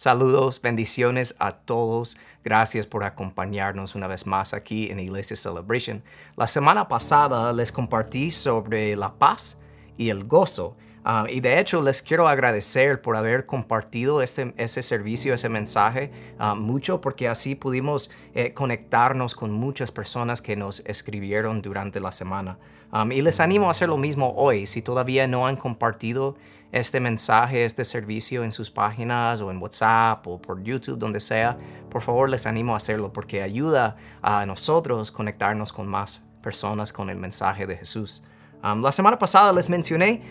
Saludos, bendiciones a todos. Gracias por acompañarnos una vez más aquí en Iglesia Celebration. La semana pasada les compartí sobre la paz y el gozo. Ah, y de hecho les quiero agradecer por haber compartido ese, servicio, ese mensaje ah, mucho, porque así pudimos eh, conectarnos con muchas personas que nos escribieron durante la semana. Ah, y les animo a hacer lo mismo hoy. Si todavía no han compartido este mensaje, este servicio en sus páginas o en WhatsApp o por YouTube, donde sea, por favor les animo a hacerlo porque ayuda a nosotros conectarnos con más personas con el mensaje de Jesús. la semana pasada les mencioné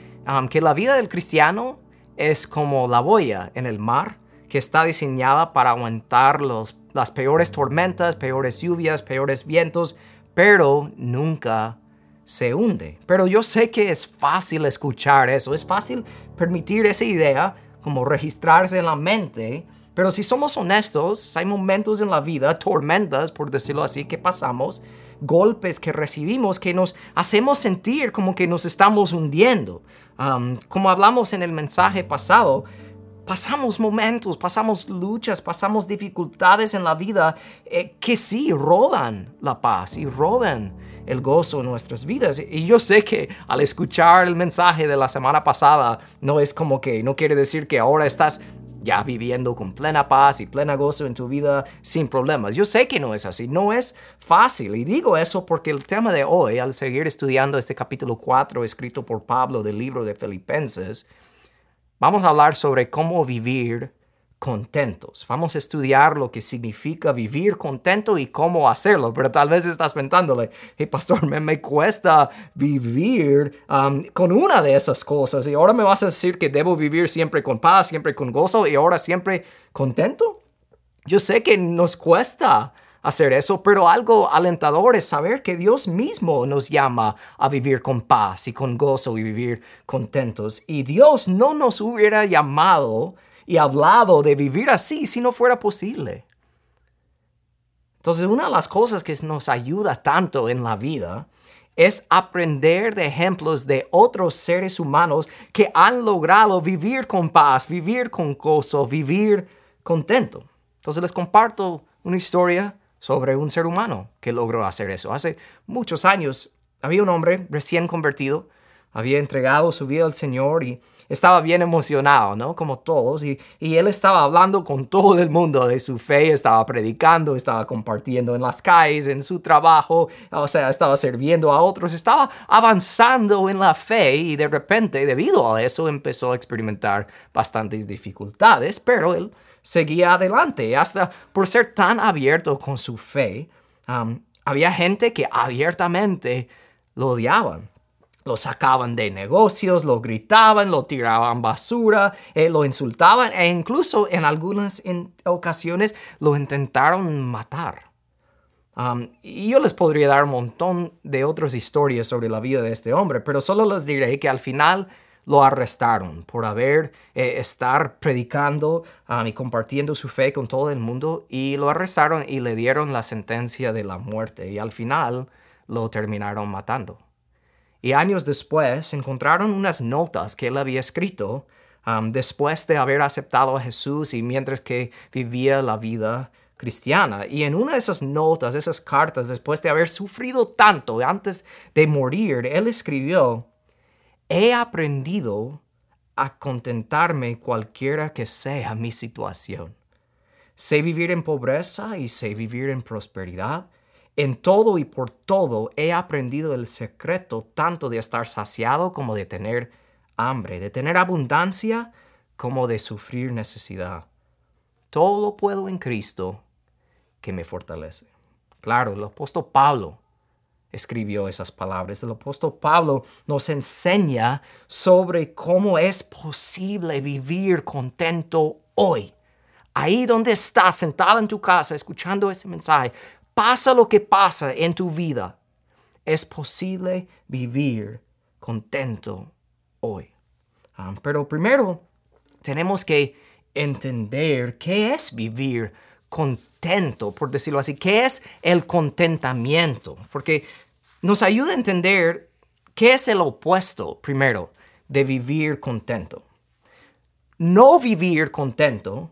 que la vida del cristiano es como la boya en el mar que está diseñada para aguantar los, las peores tormentas, peores lluvias, peores vientos, pero nunca se hunde. Pero yo sé que es fácil escuchar eso, es fácil permitir esa idea como registrarse en la mente, pero si somos honestos, hay momentos en la vida, tormentas, por decirlo así, que pasamos, golpes que recibimos que nos hacemos sentir como que nos estamos hundiendo. como hablamos en el mensaje pasado, pasamos momentos, pasamos luchas, pasamos dificultades en la vida eh, que sí roban la paz y roban el gozo en nuestras vidas. Y yo sé que al escuchar el mensaje de la semana pasada, no es como que, no quiere decir que ahora estás ya viviendo con plena paz y plena gozo en tu vida sin problemas. Yo sé que no es así, no es fácil. Y digo eso porque el tema de hoy, al seguir estudiando este capítulo 4 escrito por Pablo del libro de Filipenses, vamos a hablar sobre cómo vivir contentos. Vamos a estudiar lo que significa vivir contento y cómo hacerlo, pero tal vez estás pensándole, hey pastor, me, me cuesta vivir um, con una de esas cosas y ahora me vas a decir que debo vivir siempre con paz, siempre con gozo y ahora siempre contento. Yo sé que nos cuesta hacer eso, pero algo alentador es saber que Dios mismo nos llama a vivir con paz y con gozo y vivir contentos. Y Dios no nos hubiera llamado y hablado de vivir así si no fuera posible. Entonces, una de las cosas que nos ayuda tanto en la vida es aprender de ejemplos de otros seres humanos que han logrado vivir con paz, vivir con gozo, vivir contento. Entonces les comparto una historia sobre un ser humano que logró hacer eso. Hace muchos años había un hombre recién convertido había entregado su vida al Señor y estaba bien emocionado, ¿no? Como todos. Y, él estaba hablando con todo el mundo de su fe, estaba predicando, estaba compartiendo en las calles, en su trabajo, o sea, estaba sirviendo a otros, estaba avanzando en la fe y de repente, debido a eso, empezó a experimentar bastantes dificultades, pero él seguía adelante. Hasta por ser tan abierto con su fe, había gente que abiertamente lo odiaban lo sacaban de negocios, lo gritaban, lo tiraban basura, eh, lo insultaban e incluso en algunas ocasiones lo intentaron matar. Um, y yo les podría dar un montón de otras historias sobre la vida de este hombre, pero solo les diré que al final lo arrestaron por haber eh, estar predicando um, y compartiendo su fe con todo el mundo y lo arrestaron y le dieron la sentencia de la muerte y al final lo terminaron matando. Y años después encontraron unas notas que él había escrito um, después de haber aceptado a Jesús y mientras que vivía la vida cristiana. Y en una de esas notas, esas cartas, después de haber sufrido tanto antes de morir, él escribió, he aprendido a contentarme cualquiera que sea mi situación. Sé vivir en pobreza y sé vivir en prosperidad en todo y por todo he aprendido el secreto tanto de estar saciado como de tener hambre, de tener abundancia como de sufrir necesidad. Todo lo puedo en Cristo que me fortalece. Claro, el apóstol Pablo escribió esas palabras. El apóstol Pablo nos enseña sobre cómo es posible vivir contento hoy. Ahí donde estás, sentado en tu casa, escuchando ese mensaje, pasa lo que pasa en tu vida, es posible vivir contento hoy. Ah, pero primero tenemos que entender qué es vivir contento, por decirlo así, qué es el contentamiento, porque nos ayuda a entender qué es el opuesto, primero, de vivir contento. No vivir contento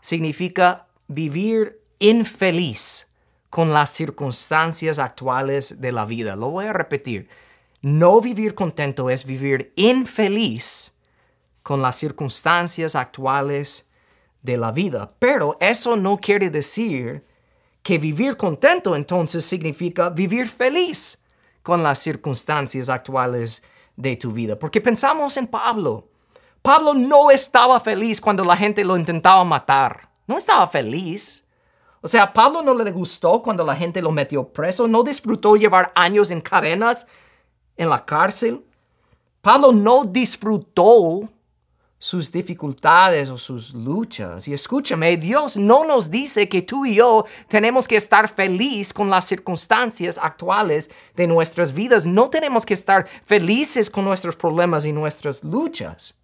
significa vivir infeliz con las circunstancias actuales de la vida. Lo voy a repetir. No vivir contento es vivir infeliz con las circunstancias actuales de la vida. Pero eso no quiere decir que vivir contento entonces significa vivir feliz con las circunstancias actuales de tu vida. Porque pensamos en Pablo. Pablo no estaba feliz cuando la gente lo intentaba matar. No estaba feliz. O sea, Pablo no le gustó cuando la gente lo metió preso, no disfrutó llevar años en cadenas en la cárcel. Pablo no disfrutó sus dificultades o sus luchas. Y escúchame, Dios no nos dice que tú y yo tenemos que estar feliz con las circunstancias actuales de nuestras vidas. No tenemos que estar felices con nuestros problemas y nuestras luchas.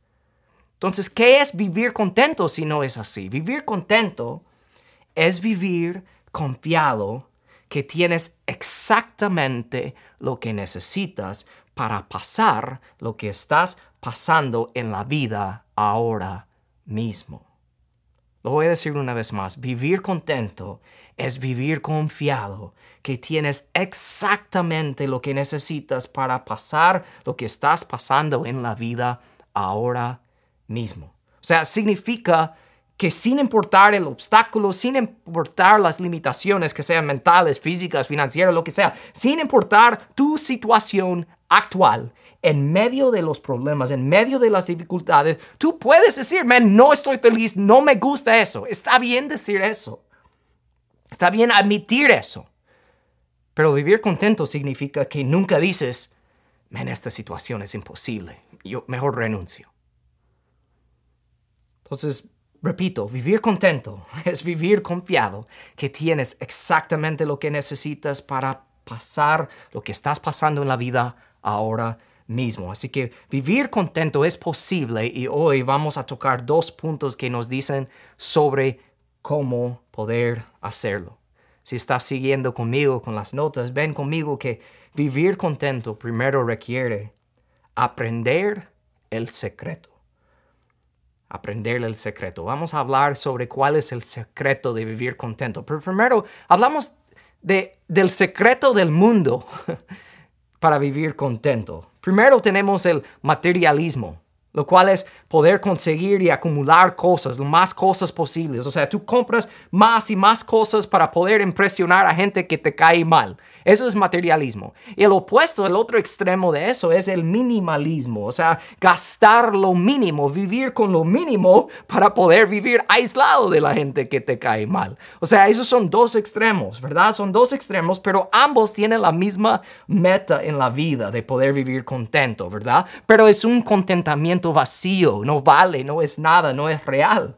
Entonces, ¿qué es vivir contento si no es así? Vivir contento es vivir confiado que tienes exactamente lo que necesitas para pasar lo que estás pasando en la vida ahora mismo. Lo voy a decir una vez más, vivir contento es vivir confiado que tienes exactamente lo que necesitas para pasar lo que estás pasando en la vida ahora mismo. O sea, significa que sin importar el obstáculo, sin importar las limitaciones que sean mentales, físicas, financieras, lo que sea, sin importar tu situación actual, en medio de los problemas, en medio de las dificultades, tú puedes decir, man, no estoy feliz, no me gusta eso. Está bien decir eso. Está bien admitir eso. Pero vivir contento significa que nunca dices, man, esta situación es imposible. Yo mejor renuncio. Entonces, repito, vivir contento es vivir confiado que tienes exactamente lo que necesitas para pasar lo que estás pasando en la vida ahora mismo. Así que vivir contento es posible y hoy vamos a tocar dos puntos que nos dicen sobre cómo poder hacerlo. Si estás siguiendo conmigo con las notas, ven conmigo que vivir contento primero requiere aprender el secreto. Aprender el secreto. Vamos a hablar sobre cuál es el secreto de vivir contento. Pero primero hablamos de, del secreto del mundo para vivir contento. Primero tenemos el materialismo, lo cual es poder conseguir y acumular cosas, lo más cosas posibles. O sea, tú compras más y más cosas para poder impresionar a gente que te cae mal. Eso es materialismo. Y el opuesto, el otro extremo de eso es el minimalismo, o sea, gastar lo mínimo, vivir con lo mínimo para poder vivir aislado de la gente que te cae mal. O sea, esos son dos extremos, ¿verdad? Son dos extremos, pero ambos tienen la misma meta en la vida de poder vivir contento, ¿verdad? Pero es un contentamiento vacío, no vale, no es nada, no es real.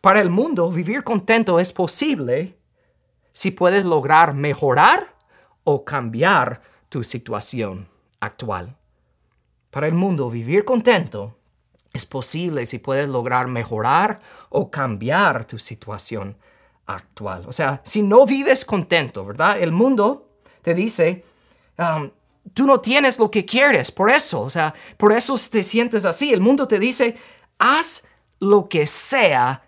Para el mundo, vivir contento es posible si puedes lograr mejorar o cambiar tu situación actual. Para el mundo, vivir contento es posible si puedes lograr mejorar o cambiar tu situación actual. O sea, si no vives contento, ¿verdad? El mundo te dice, um, tú no tienes lo que quieres, por eso, o sea, por eso te sientes así. El mundo te dice, haz lo que sea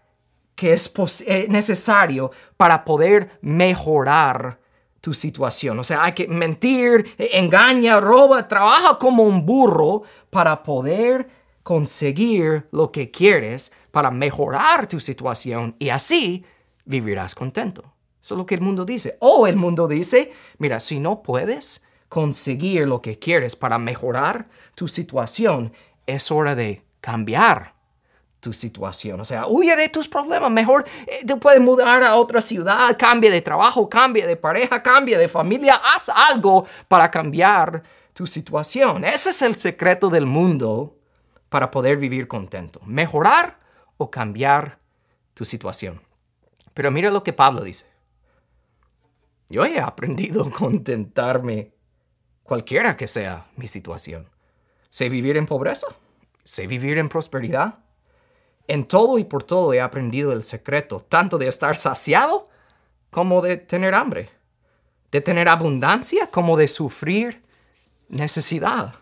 que es eh, necesario para poder mejorar tu situación. O sea, hay que mentir, engaña, roba, trabaja como un burro para poder conseguir lo que quieres, para mejorar tu situación y así vivirás contento. Eso es lo que el mundo dice. O el mundo dice, mira, si no puedes conseguir lo que quieres para mejorar tu situación, es hora de cambiar tu situación. O sea, huye de tus problemas. Mejor eh, te puedes mudar a otra ciudad, cambie de trabajo, cambie de pareja, cambie de familia. Haz algo para cambiar tu situación. Ese es el secreto del mundo para poder vivir contento. Mejorar o cambiar tu situación. Pero mira lo que Pablo dice. Yo he aprendido a contentarme cualquiera que sea mi situación. Sé vivir en pobreza, sé vivir en prosperidad, en todo y por todo he aprendido el secreto, tanto de estar saciado como de tener hambre, de tener abundancia como de sufrir necesidad.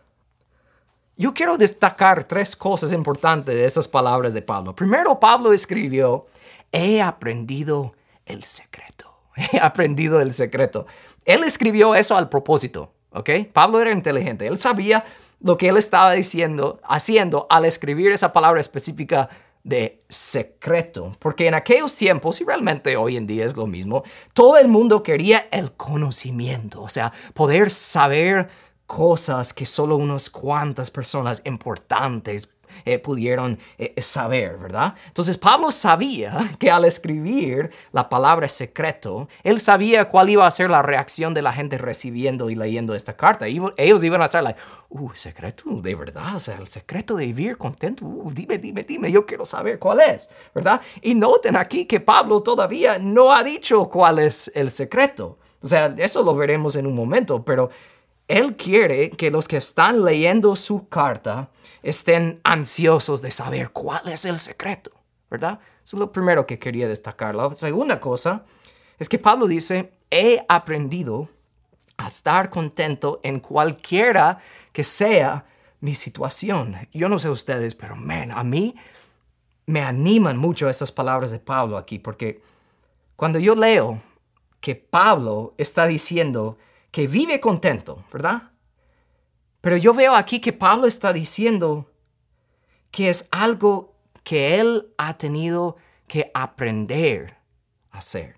yo quiero destacar tres cosas importantes de esas palabras de Pablo. Primero, Pablo escribió, he aprendido el secreto. He aprendido el secreto. Él escribió eso al propósito, ¿ok? Pablo era inteligente. Él sabía lo que él estaba diciendo, haciendo al escribir esa palabra específica de secreto, porque en aquellos tiempos, y realmente hoy en día es lo mismo, todo el mundo quería el conocimiento, o sea, poder saber cosas que solo unas cuantas personas importantes eh, pudieron eh, saber, ¿verdad? Entonces Pablo sabía que al escribir la palabra secreto, él sabía cuál iba a ser la reacción de la gente recibiendo y leyendo esta carta. Y ellos iban a estar like, uh, secreto, de verdad, o sea, el secreto de vivir contento, uh, dime, dime, dime, yo quiero saber cuál es, ¿verdad? Y noten aquí que Pablo todavía no ha dicho cuál es el secreto. O sea, eso lo veremos en un momento, pero él quiere que los que están leyendo su carta estén ansiosos de saber cuál es el secreto, ¿verdad? Eso es lo primero que quería destacar. La segunda cosa es que Pablo dice, he aprendido a estar contento en cualquiera que sea mi situación. Yo no sé ustedes, pero man, a mí me animan mucho esas palabras de Pablo aquí, porque cuando yo leo que Pablo está diciendo que vive contento, ¿verdad? Pero yo veo aquí que Pablo está diciendo que es algo que él ha tenido que aprender a hacer.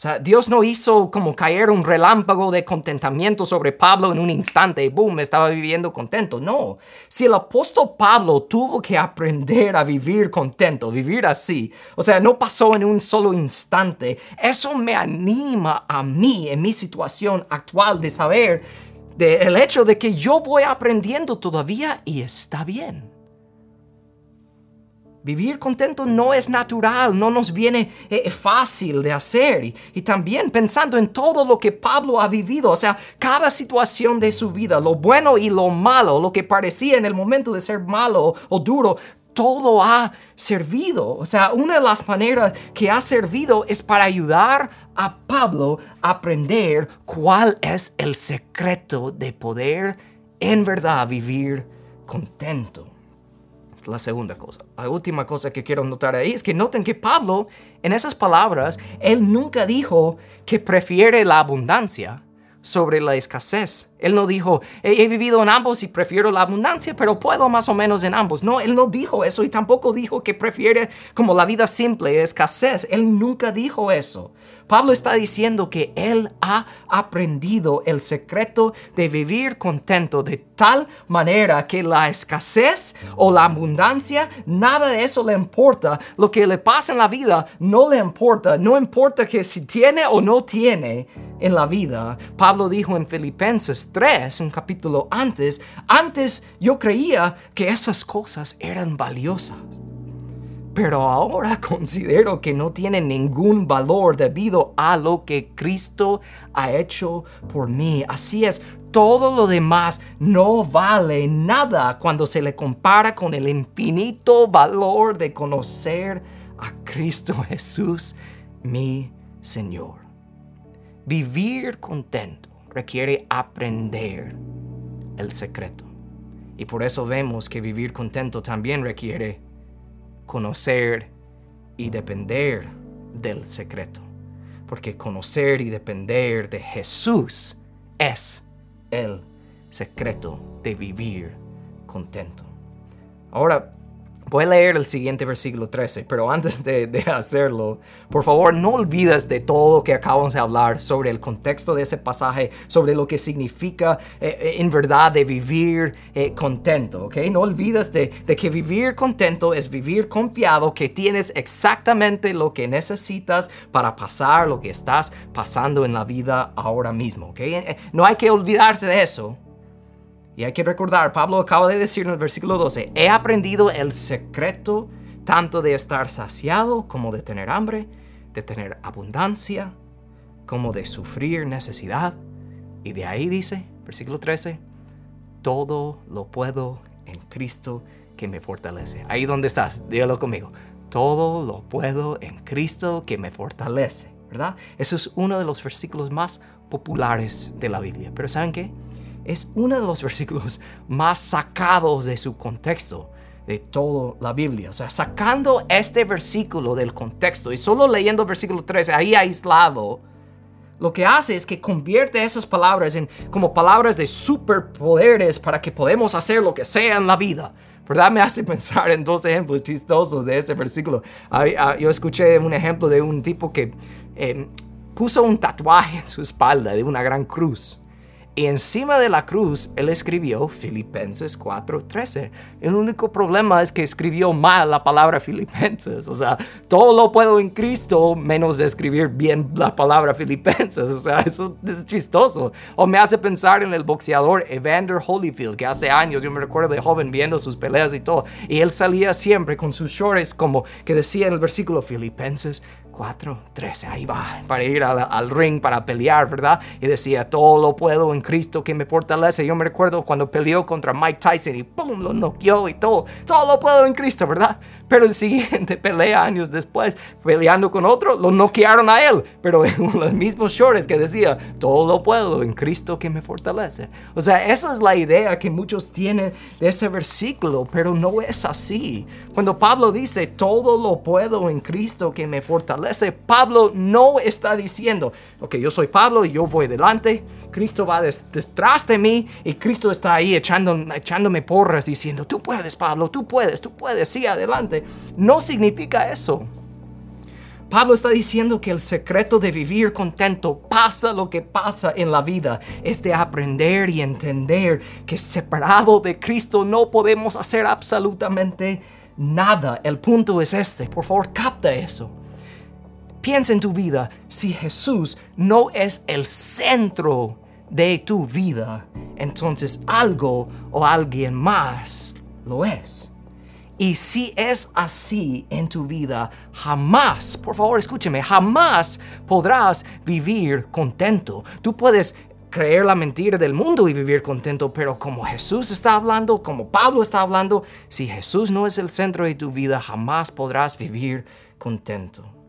Sea, Dios no hizo como caer un relámpago de contentamiento sobre Pablo en un instante y boom, estaba viviendo contento. No, si el apóstol Pablo tuvo que aprender a vivir contento, vivir así, o sea, no pasó en un solo instante, eso me anima a mí en mi situación actual de saber del hecho de que yo voy aprendiendo todavía y está bien. Vivir contento no es natural, no nos viene eh, fácil de hacer. Y, también pensando en todo lo que Pablo ha vivido, o sea, cada situación de su vida, lo bueno y lo malo, lo que parecía en el momento de ser malo o duro, todo ha servido. O sea, una de las maneras que ha servido es para ayudar a Pablo a aprender cuál es el secreto de poder en verdad vivir contento la segunda cosa. La última cosa que quiero notar ahí es que noten que Pablo, en esas palabras, él nunca dijo que prefiere la abundancia sobre la escasez. Él no dijo, he, vivido en ambos y prefiero la abundancia, pero puedo más o menos en ambos. No, él no dijo eso y tampoco dijo que prefiere como la vida simple, escasez. Él nunca dijo eso. Pablo está diciendo que él ha aprendido el secreto de vivir contento de tal manera que la escasez o la abundancia, nada de eso le importa. Lo que le pasa en la vida no le importa. No importa que si tiene o no tiene en la vida. Pablo dijo en Filipenses 3, un capítulo antes, antes yo creía que esas cosas eran valiosas pero ahora considero que no tiene ningún valor debido a lo que Cristo ha hecho por mí. Así es, todo lo demás no vale nada cuando se le compara con el infinito valor de conocer a Cristo Jesús, mi Señor. Vivir contento requiere aprender el secreto. Y por eso vemos que vivir contento también requiere conocer y depender del secreto. Porque conocer y depender de Jesús es el secreto de vivir contento. Ahora, Voy a leer el siguiente versículo 13, pero antes de, hacerlo, por favor no olvides de todo lo que acabamos de hablar sobre el contexto de ese pasaje, sobre lo que significa eh, eh, en verdad de vivir eh, contento, ¿ok? No olvides de, de, que vivir contento es vivir confiado que tienes exactamente lo que necesitas para pasar lo que estás pasando en la vida ahora mismo, ¿ok? No hay que olvidarse de eso. Y hay que recordar, Pablo acaba de decir en el versículo 12, he aprendido el secreto tanto de estar saciado como de tener hambre, de tener abundancia, como de sufrir necesidad. Y de ahí dice, versículo 13, todo lo puedo en Cristo que me fortalece. Ahí donde estás, dígalo conmigo. Todo lo puedo en Cristo que me fortalece, ¿verdad? Eso es uno de los versículos más populares de la Biblia. Pero ¿saben qué? Es uno de los versículos más sacados de su contexto de toda la Biblia. O sea, sacando este versículo del contexto y solo leyendo el versículo 13 ahí aislado, lo que hace es que convierte esas palabras en como palabras de superpoderes para que podamos hacer lo que sea en la vida. ¿Verdad? Me hace pensar en dos ejemplos chistosos de ese versículo. Ah, yo escuché un ejemplo de un tipo que eh, puso un tatuaje en su espalda de una gran cruz. Y encima de la cruz él escribió Filipenses 4:13. El único problema es que escribió mal la palabra Filipenses. O sea, todo lo puedo en Cristo menos escribir bien la palabra Filipenses. O sea, eso es chistoso. O me hace pensar en el boxeador Evander Holyfield, que hace años yo me recuerdo de joven viendo sus peleas y todo. Y él salía siempre con sus shorts como que decía en el versículo Filipenses 4, 13, ahí va, para ir al, ring para pelear, ¿verdad? Y decía, todo lo puedo en Cristo que me fortalece. Yo me recuerdo cuando peleó contra Mike Tyson y ¡pum! lo noqueó y todo, todo lo puedo en Cristo, ¿verdad? Pero el siguiente pelea años después, peleando con otro, lo noquearon a él, pero en los mismos shorts que decía, todo lo puedo en Cristo que me fortalece. O sea, esa es la idea que muchos tienen de ese versículo, pero no es así. Cuando Pablo dice, todo lo puedo en Cristo que me fortalece, Pablo no está diciendo, ok, yo soy Pablo y yo voy delante, Cristo va detrás de mí y Cristo está ahí echándome porras diciendo, tú puedes Pablo, tú puedes, tú puedes, sí, adelante. No significa eso. Pablo está diciendo que el secreto de vivir contento, pasa lo que pasa en la vida, es de aprender y entender que separado de Cristo no podemos hacer absolutamente nada. El punto es este. Por favor, capta eso. Piensa en tu vida si Jesús no es el centro de tu vida, entonces algo o alguien más lo es. Y si es así en tu vida, jamás, por favor escúcheme, jamás podrás vivir contento. Tú puedes creer la mentira del mundo y vivir contento, pero como Jesús está hablando, como Pablo está hablando, si Jesús no es el centro de tu vida, jamás podrás vivir contento.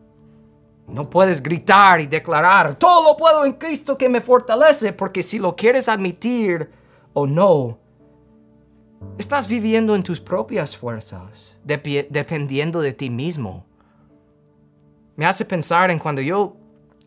No puedes gritar y declarar, todo lo puedo en Cristo que me fortalece, porque si lo quieres admitir o no, estás viviendo en tus propias fuerzas, dependiendo de ti mismo. Me hace pensar en cuando yo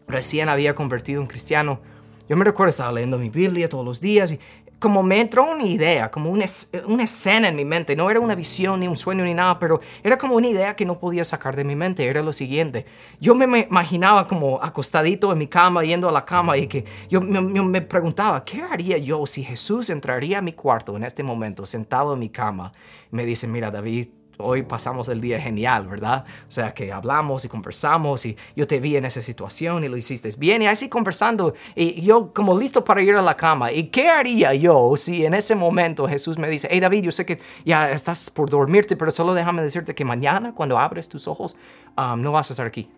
recién había convertido en cristiano, yo me recuerdo estaba leyendo mi Biblia todos los días y como me entró una idea, como una, una, escena en mi mente. No era una visión, ni un sueño, ni nada, pero era como una idea que no podía sacar de mi mente. Era lo siguiente. Yo me, imaginaba como acostadito en mi cama, yendo a la cama, y que yo me, me, preguntaba, ¿qué haría yo si Jesús entraría a mi cuarto en este momento, sentado en mi cama? Me dice, mira, David, hoy pasamos el día genial, ¿verdad? O sea, que hablamos y conversamos y yo te vi en esa situación y lo hiciste bien y así conversando y yo como listo para ir a la cama. ¿Y qué haría yo si en ese momento Jesús me dice, hey David, yo sé que ya estás por dormirte, pero solo déjame decirte que mañana cuando abres tus ojos um, no vas a estar aquí.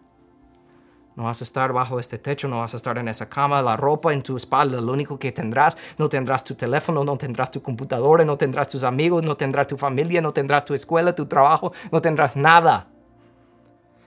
No vas a estar bajo este techo, no vas a estar en esa cama, la ropa en tu espalda, lo único que tendrás, no tendrás tu teléfono, no tendrás tu computadora, no tendrás tus amigos, no tendrás tu familia, no tendrás tu escuela, tu trabajo, no tendrás nada.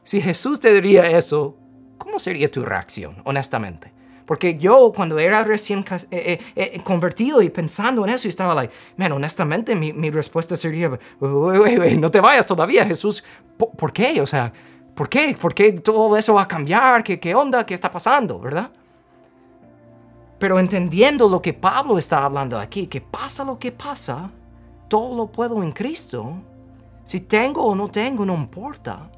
Si Jesús te diría eso, ¿cómo sería tu reacción, honestamente? Porque yo cuando era recién eh, eh, eh, convertido y pensando en eso, estaba like, man, honestamente mi, respuesta sería, no te vayas todavía, Jesús, ¿por qué? O sea, ¿Por qué? ¿Por qué todo eso va a cambiar? ¿Qué, qué onda? ¿Qué está pasando? ¿Verdad? Pero entendiendo lo que Pablo está hablando aquí, que pasa lo que pasa, todo lo puedo en Cristo. Si tengo o no tengo, no importa.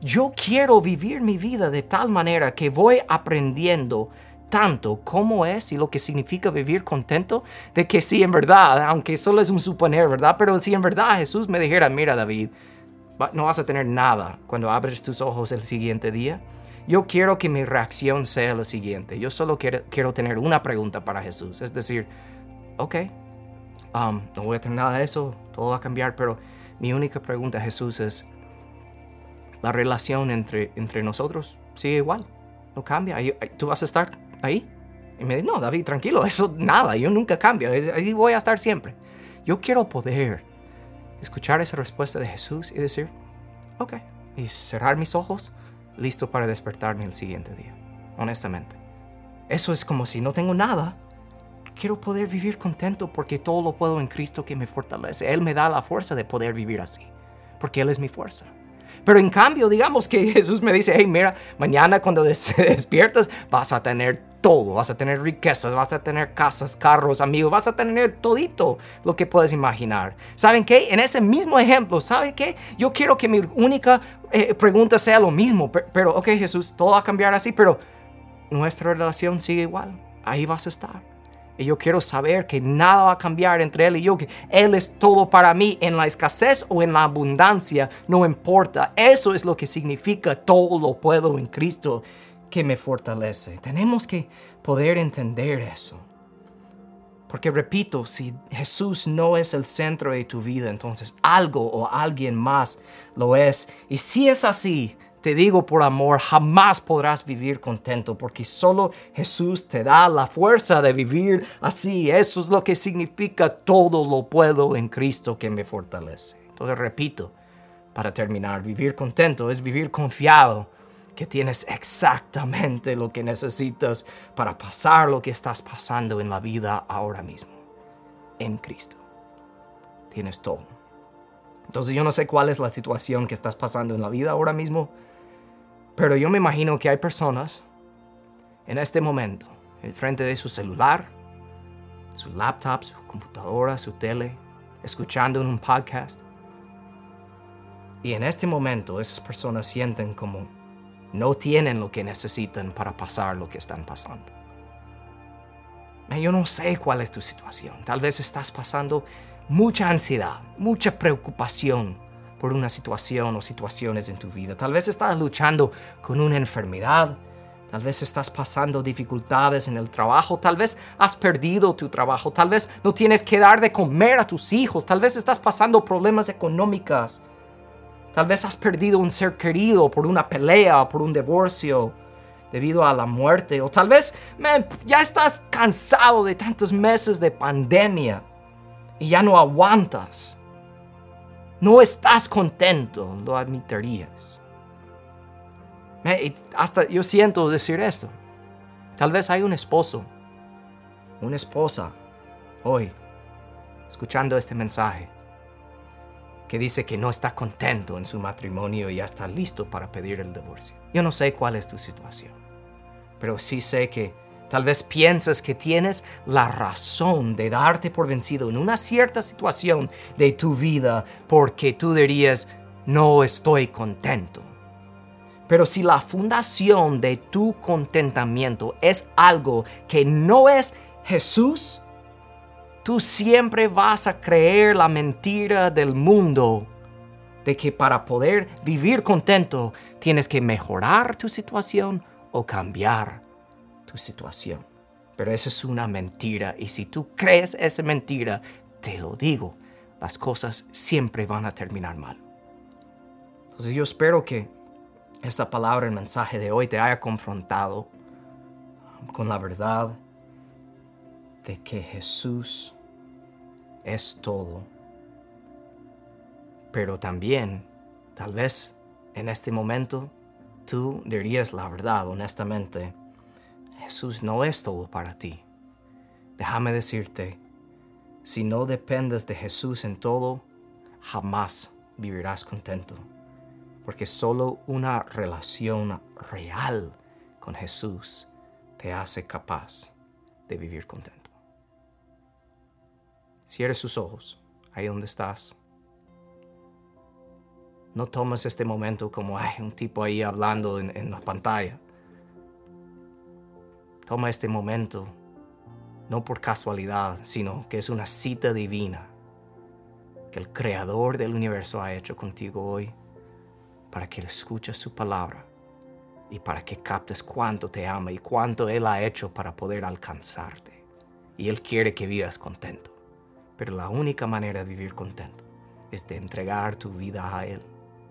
Yo quiero vivir mi vida de tal manera que voy aprendiendo tanto cómo es y lo que significa vivir contento, de que si en verdad, aunque solo es un suponer, ¿verdad? Pero si en verdad Jesús me dijera, mira David, no vas a tener nada cuando abres tus ojos el siguiente día. Yo quiero que mi reacción sea lo siguiente. Yo solo quiero, quiero tener una pregunta para Jesús. Es decir, ok, um, no voy a tener nada de eso, todo va a cambiar, pero mi única pregunta a Jesús es, ¿la relación entre, entre nosotros sigue igual? ¿No cambia? ¿Tú vas a estar ahí? Y me dice, no, David, tranquilo, eso nada, yo nunca cambio, ahí voy a estar siempre. Yo quiero poder escuchar esa respuesta de Jesús y decir, ok, y cerrar mis ojos, listo para despertarme el siguiente día, honestamente. Eso es como si no tengo nada, quiero poder vivir contento porque todo lo puedo en Cristo que me fortalece. Él me da la fuerza de poder vivir así, porque Él es mi fuerza. Pero en cambio, digamos que Jesús me dice, hey, mira, mañana cuando despiertas vas a tener todo, vas a tener riquezas, vas a tener casas, carros, amigos, vas a tener todito lo que puedes imaginar. ¿Saben qué? En ese mismo ejemplo, ¿saben qué? Yo quiero que mi única eh, pregunta sea lo mismo, pero, ok Jesús, todo va a cambiar así, pero nuestra relación sigue igual, ahí vas a estar. Y yo quiero saber que nada va a cambiar entre Él y yo, que Él es todo para mí, en la escasez o en la abundancia, no importa. Eso es lo que significa todo lo puedo en Cristo que me fortalece. Tenemos que poder entender eso. Porque repito, si Jesús no es el centro de tu vida, entonces algo o alguien más lo es. Y si es así, te digo por amor, jamás podrás vivir contento porque solo Jesús te da la fuerza de vivir así. Eso es lo que significa todo lo puedo en Cristo que me fortalece. Entonces repito, para terminar, vivir contento es vivir confiado que tienes exactamente lo que necesitas para pasar lo que estás pasando en la vida ahora mismo. En Cristo. Tienes todo. Entonces yo no sé cuál es la situación que estás pasando en la vida ahora mismo, pero yo me imagino que hay personas en este momento, en frente de su celular, su laptop, su computadora, su tele, escuchando en un podcast. Y en este momento esas personas sienten como no tienen lo que necesitan para pasar lo que están pasando. Yo no sé cuál es tu situación. Tal vez estás pasando mucha ansiedad, mucha preocupación por una situación o situaciones en tu vida. Tal vez estás luchando con una enfermedad. Tal vez estás pasando dificultades en el trabajo, tal vez has perdido tu trabajo, tal vez no tienes que dar de comer a tus hijos, tal vez estás pasando problemas económicos, tal vez has perdido un ser querido por una pelea o por un divorcio debido a la muerte, o tal vez ya estás cansado de tantos meses de pandemia y ya no aguantas no estás contento, lo admitirías. Hasta yo siento decir esto. Tal vez hay un esposo, una esposa, hoy, escuchando este mensaje, que dice que no está contento en su matrimonio y ya está listo para pedir el divorcio. Yo no sé cuál es tu situación, pero sí sé que Tal vez piensas que tienes la razón de darte por vencido en una cierta situación de tu vida porque tú dirías, no estoy contento. Pero si la fundación de tu contentamiento es algo que no es Jesús, tú siempre vas a creer la mentira del mundo de que para poder vivir contento tienes que mejorar tu situación o cambiar tu situación. Pero esa es una mentira y si tú crees esa mentira, te lo digo, las cosas siempre van a terminar mal. Entonces yo espero que esta palabra, el mensaje de hoy te haya confrontado con la verdad de que Jesús es todo. Pero también, tal vez en este momento, tú dirías la verdad honestamente Jesús no es todo para ti. Déjame decirte, si no dependes de Jesús en todo, jamás vivirás contento, porque solo una relación real con Jesús te hace capaz de vivir contento. Cierre sus ojos, ahí donde estás. No tomes este momento como hay un tipo ahí hablando en, en la pantalla. Toma este momento, no por casualidad, sino que es una cita divina que el Creador del universo ha hecho contigo hoy para que escuches su palabra y para que captes cuánto te ama y cuánto Él ha hecho para poder alcanzarte. Y Él quiere que vivas contento. Pero la única manera de vivir contento es de entregar tu vida a Él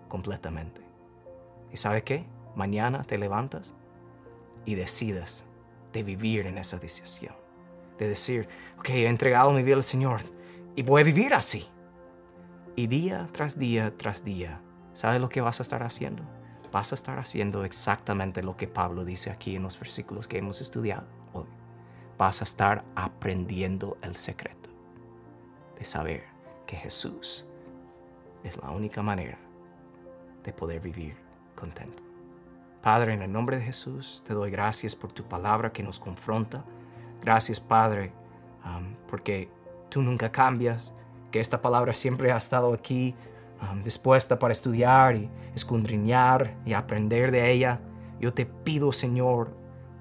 completamente. ¿Y sabe qué? Mañana te levantas y decides de vivir en esa decisión. De decir, ok, he entregado mi vida al Señor y voy a vivir así. Y día tras día tras día, ¿sabes lo que vas a estar haciendo? Vas a estar haciendo exactamente lo que Pablo dice aquí en los versículos que hemos estudiado hoy. vas a estar aprendiendo el secreto de saber que Jesús es la única manera de poder vivir contento. Padre, en el nombre de Jesús, te doy gracias por tu palabra que nos confronta. Gracias, Padre, um, porque tú nunca cambias, que esta palabra siempre ha estado aquí um, dispuesta para estudiar y escudriñar y aprender de ella. Yo te pido, Señor,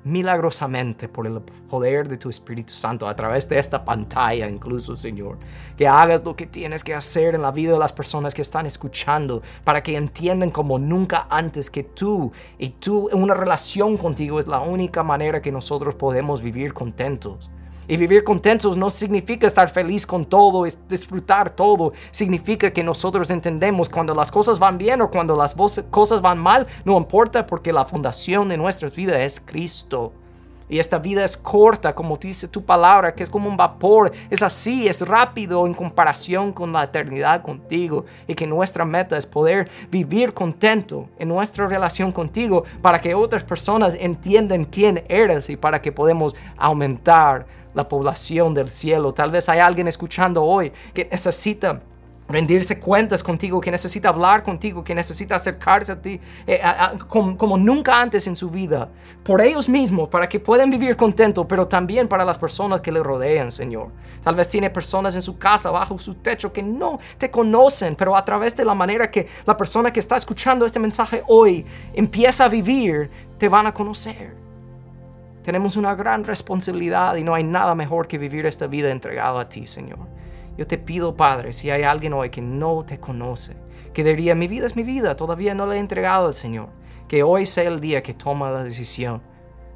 milagrosamente por el poder de tu Espíritu Santo a través de esta pantalla incluso, Señor. Que hagas lo que tienes que hacer en la vida de las personas que están escuchando para que entiendan como nunca antes que tú y tú una relación contigo es la única manera que nosotros podemos vivir contentos. Y vivir contentos no significa estar feliz con todo, es disfrutar todo. Significa que nosotros entendemos cuando las cosas van bien o cuando las cosas van mal, no importa porque la fundación de nuestras vidas es Cristo. Y esta vida es corta, como dice tu palabra, que es como un vapor. Es así, es rápido en comparación con la eternidad contigo. Y que nuestra meta es poder vivir contento en nuestra relación contigo para que otras personas entiendan quién eres y para que podamos aumentar la población del cielo. Tal vez hay alguien escuchando hoy que necesita rendirse cuentas contigo, que necesita hablar contigo, que necesita acercarse a ti eh, como, nunca antes en su vida, por ellos mismos, para que puedan vivir contento, pero también para las personas que le rodean, Señor. Tal vez tiene personas en su casa, bajo su techo, que no te conocen, pero a través de la manera que la persona que está escuchando este mensaje hoy empieza a vivir, te van a conocer. Tenemos una gran responsabilidad y no hay nada mejor que vivir esta vida entregado a ti, Señor. Yo te pido, Padre, si hay alguien hoy que no te conoce, que diría, mi vida es mi vida, todavía no le he entregado al Señor, que hoy sea el día que toma la decisión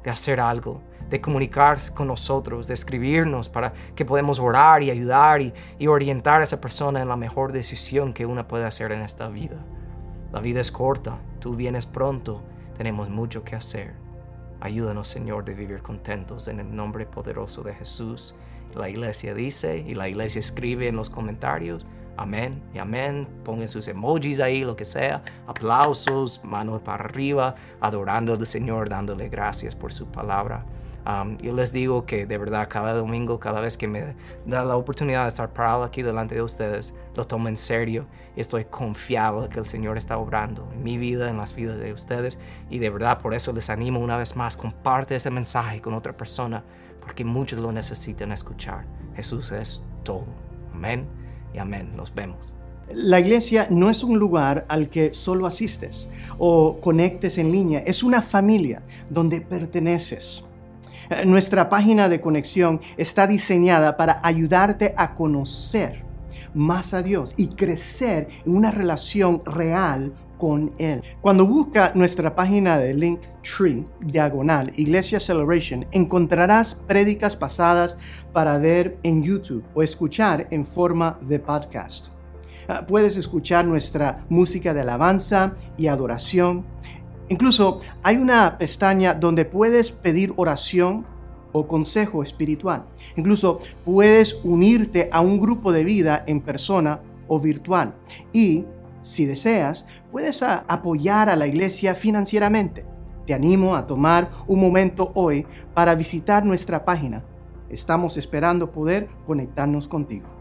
de hacer algo, de comunicarse con nosotros, de escribirnos para que podamos orar y ayudar y, y orientar a esa persona en la mejor decisión que una puede hacer en esta vida. La vida es corta, tú vienes pronto, tenemos mucho que hacer. Ayúdanos, Señor, de vivir contentos en el nombre poderoso de Jesús. La iglesia dice y la iglesia escribe en los comentarios. Amén y amén. Pongan sus emojis ahí, lo que sea. Aplausos, manos para arriba, adorando al Señor, dándole gracias por su palabra yo les digo que de verdad cada domingo, cada vez que me da la oportunidad de estar parado aquí delante de ustedes, lo tomo en serio y estoy confiado que el Señor está obrando en mi vida, en las vidas de ustedes. Y de verdad por eso les animo una vez más, comparte ese mensaje con otra persona, porque muchos lo necesitan escuchar. Jesús es todo. Amén y amén. Nos vemos. La iglesia no es un lugar al que solo asistes o conectes en línea, es una familia donde perteneces. Nuestra página de conexión está diseñada para ayudarte a conocer más a Dios y crecer en una relación real Cuando busca nuestra página de Linktree, diagonal, Iglesia Celebration, encontrarás prédicas pasadas para ver en YouTube o escuchar en forma de podcast. Ah, puedes escuchar nuestra música de alabanza y adoración Incluso hay una pestaña donde puedes pedir oración o consejo espiritual. Incluso puedes unirte a un grupo de vida en persona o virtual. Y, si deseas, puedes apoyar a la iglesia financieramente. Te animo a tomar un momento hoy para visitar nuestra página. Estamos esperando poder conectarnos contigo.